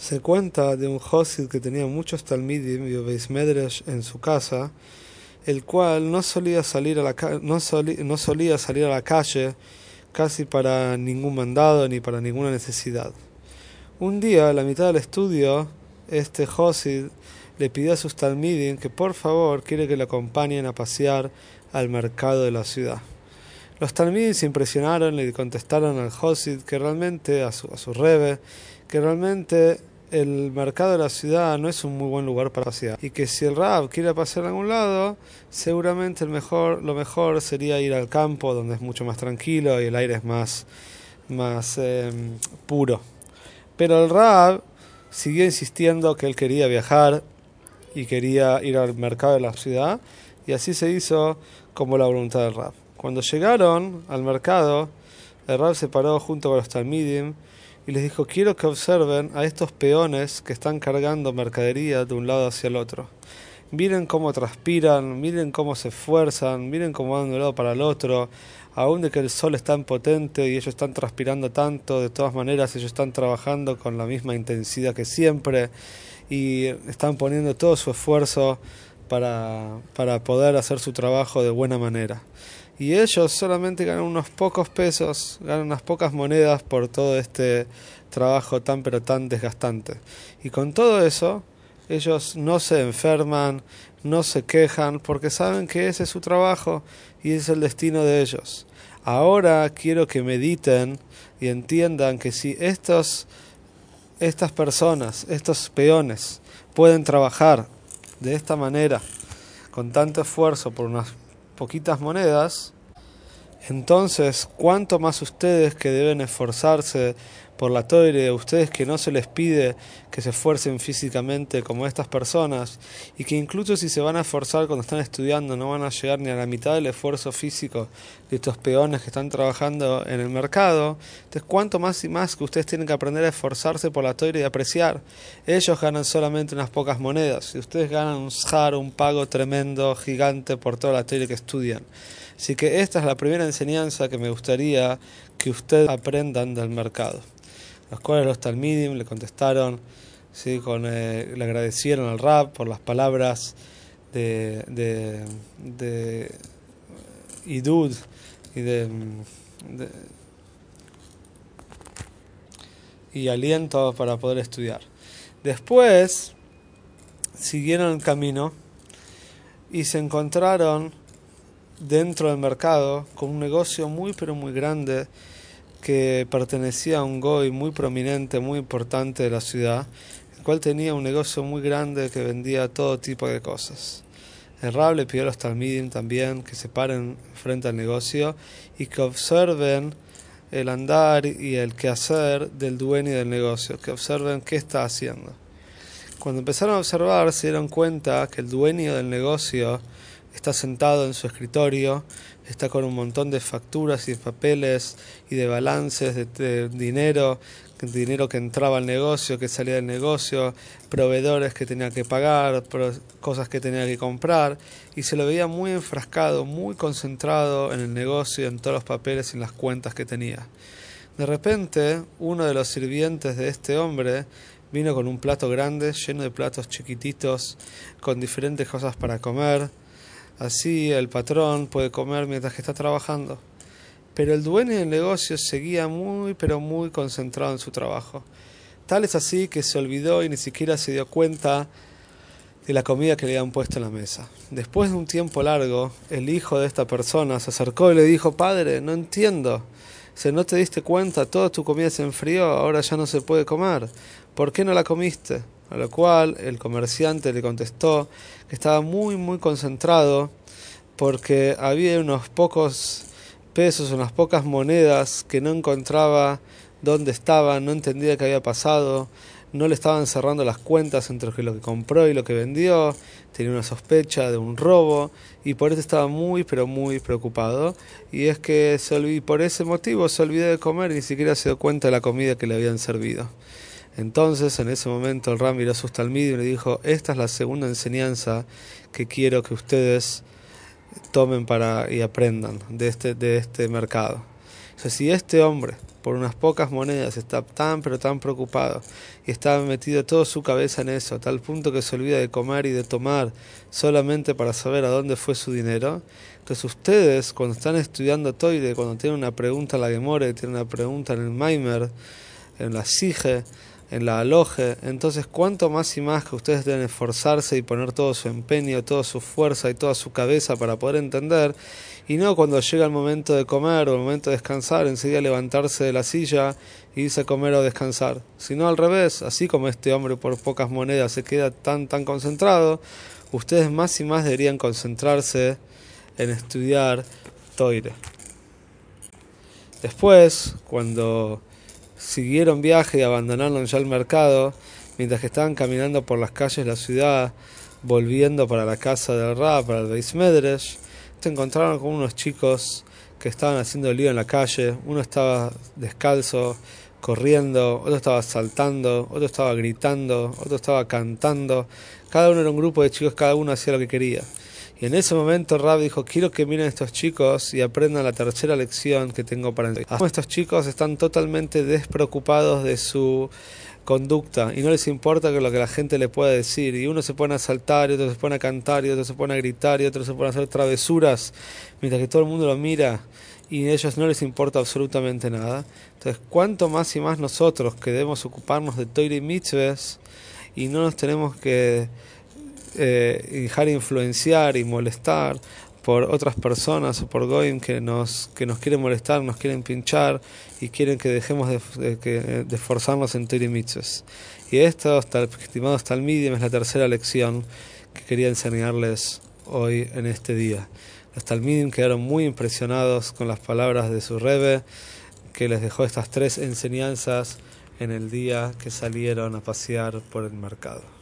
Se cuenta de un Josid que tenía muchos talmidim y Medrash en su casa, el cual no solía salir a la no, no solía salir a la calle casi para ningún mandado ni para ninguna necesidad. Un día, a la mitad del estudio, este Josid le pidió a sus talmidim que por favor quiere que le acompañen a pasear al mercado de la ciudad. Los talmidim se impresionaron y contestaron al Josid que realmente, a su, a su rebe, que realmente el mercado de la ciudad no es un muy buen lugar para pasear y que si el Rab quiere pasear a algún lado, seguramente el mejor, lo mejor sería ir al campo donde es mucho más tranquilo y el aire es más, más em, puro. Pero el Rab siguió insistiendo que él quería viajar y quería ir al mercado de la ciudad y así se hizo como la voluntad del Rab. Cuando llegaron al mercado, el Rab se paró junto con los Talmidim y les dijo, quiero que observen a estos peones que están cargando mercadería de un lado hacia el otro. Miren cómo transpiran, miren cómo se esfuerzan, miren cómo van de un lado para el otro, aún de que el sol es tan potente y ellos están transpirando tanto, de todas maneras ellos están trabajando con la misma intensidad que siempre y están poniendo todo su esfuerzo para, para poder hacer su trabajo de buena manera y ellos solamente ganan unos pocos pesos, ganan unas pocas monedas por todo este trabajo tan pero tan desgastante. Y con todo eso, ellos no se enferman, no se quejan, porque saben que ese es su trabajo y es el destino de ellos. Ahora quiero que mediten y entiendan que si estos, estas personas, estos peones, pueden trabajar de esta manera, con tanto esfuerzo por unas poquitas monedas, entonces, ¿cuánto más ustedes que deben esforzarse por la toire, ustedes que no se les pide que se esfuercen físicamente como estas personas, y que incluso si se van a esforzar cuando están estudiando no van a llegar ni a la mitad del esfuerzo físico de estos peones que están trabajando en el mercado, entonces cuánto más y más que ustedes tienen que aprender a esforzarse por la toire y apreciar. Ellos ganan solamente unas pocas monedas, y ustedes ganan un shar, un pago tremendo, gigante por toda la toire que estudian. Así que esta es la primera enseñanza que me gustaría que ustedes aprendan del mercado. Los cuales los Talmidim le contestaron, ¿sí? Con, eh, le agradecieron al Rab por las palabras de, de, de Idud y de, de y aliento para poder estudiar. Después siguieron el camino y se encontraron dentro del mercado con un negocio muy pero muy grande que pertenecía a un goy muy prominente, muy importante de la ciudad, el cual tenía un negocio muy grande que vendía todo tipo de cosas. El Rab le pidió a los Talmidim también que se paren frente al negocio y que observen el andar y el quehacer del dueño del negocio, que observen qué está haciendo. Cuando empezaron a observar se dieron cuenta que el dueño del negocio está sentado en su escritorio, está con un montón de facturas y de papeles y de balances de, dinero, dinero que entraba al negocio, que salía del negocio, proveedores que tenía que pagar, cosas que tenía que comprar, y se lo veía muy enfrascado, muy concentrado en el negocio, en todos los papeles y en las cuentas que tenía. De repente, uno de los sirvientes de este hombre vino con un plato grande, lleno de platos chiquititos, con diferentes cosas para comer, Así el patrón puede comer mientras que está trabajando. Pero el dueño del negocio seguía muy, pero muy concentrado en su trabajo. Tal es así que se olvidó y ni siquiera se dio cuenta de la comida que le habían puesto en la mesa. Después de un tiempo largo, el hijo de esta persona se acercó y le dijo, Padre, no entiendo. Si no te diste cuenta, toda tu comida se enfrió, ahora ya no se puede comer. ¿Por qué no la comiste? A lo cual el comerciante le contestó que estaba muy muy concentrado porque había unos pocos pesos, unas pocas monedas que no encontraba dónde estaban, no entendía qué había pasado, no le estaban cerrando las cuentas entre lo que compró y lo que vendió, tenía una sospecha de un robo y por eso estaba muy pero muy preocupado y es que se por ese motivo se olvidó de comer y ni siquiera se dio cuenta de la comida que le habían servido. Entonces, en ese momento, el Ram miró a sus y le dijo: Esta es la segunda enseñanza que quiero que ustedes tomen para y aprendan de este, de este mercado. O si este hombre, por unas pocas monedas, está tan pero tan preocupado y está metido toda su cabeza en eso, a tal punto que se olvida de comer y de tomar solamente para saber a dónde fue su dinero, entonces ustedes cuando están estudiando Toire, cuando tienen una pregunta en la Gemore, tienen una pregunta en el Maimer, en la Sige, en la aloje, entonces cuanto más y más que ustedes deben esforzarse y poner todo su empeño, toda su fuerza y toda su cabeza para poder entender, y no cuando llega el momento de comer o el momento de descansar, enseguida levantarse de la silla y irse a comer o descansar, sino al revés, así como este hombre por pocas monedas se queda tan tan concentrado, ustedes más y más deberían concentrarse en estudiar Toire. Después, cuando siguieron viaje y abandonaron ya el mercado, mientras que estaban caminando por las calles de la ciudad, volviendo para la casa del Ra, para el Beis Medresh, se encontraron con unos chicos que estaban haciendo lío en la calle. Uno estaba descalzo, corriendo, otro estaba saltando, otro estaba gritando, otro estaba cantando. Cada uno era un grupo de chicos, cada uno hacía lo que quería. Y en ese momento Rab dijo, quiero que miren estos chicos y aprendan la tercera lección que tengo para enseñar. Estos chicos están totalmente despreocupados de su conducta y no les importa que lo que la gente le pueda decir. Y uno se pone a saltar, y otro se pone a cantar, y otro se pone a gritar, y otro se pone a hacer travesuras, mientras que todo el mundo lo mira y a ellos no les importa absolutamente nada. Entonces, cuanto más y más nosotros que debemos ocuparnos de Toire y Mitzvahs y no nos tenemos que eh, dejar influenciar y molestar por otras personas o por Goyim que nos, que nos quieren molestar, nos quieren pinchar y quieren que dejemos de, de, de esforzarnos en Mitzvahs. Y esto, estimados Talmidim, es la tercera lección que quería enseñarles hoy en este día. Los Talmidim quedaron muy impresionados con las palabras de su Rebbe, que les dejó estas tres enseñanzas en el día que salieron a pasear por el mercado.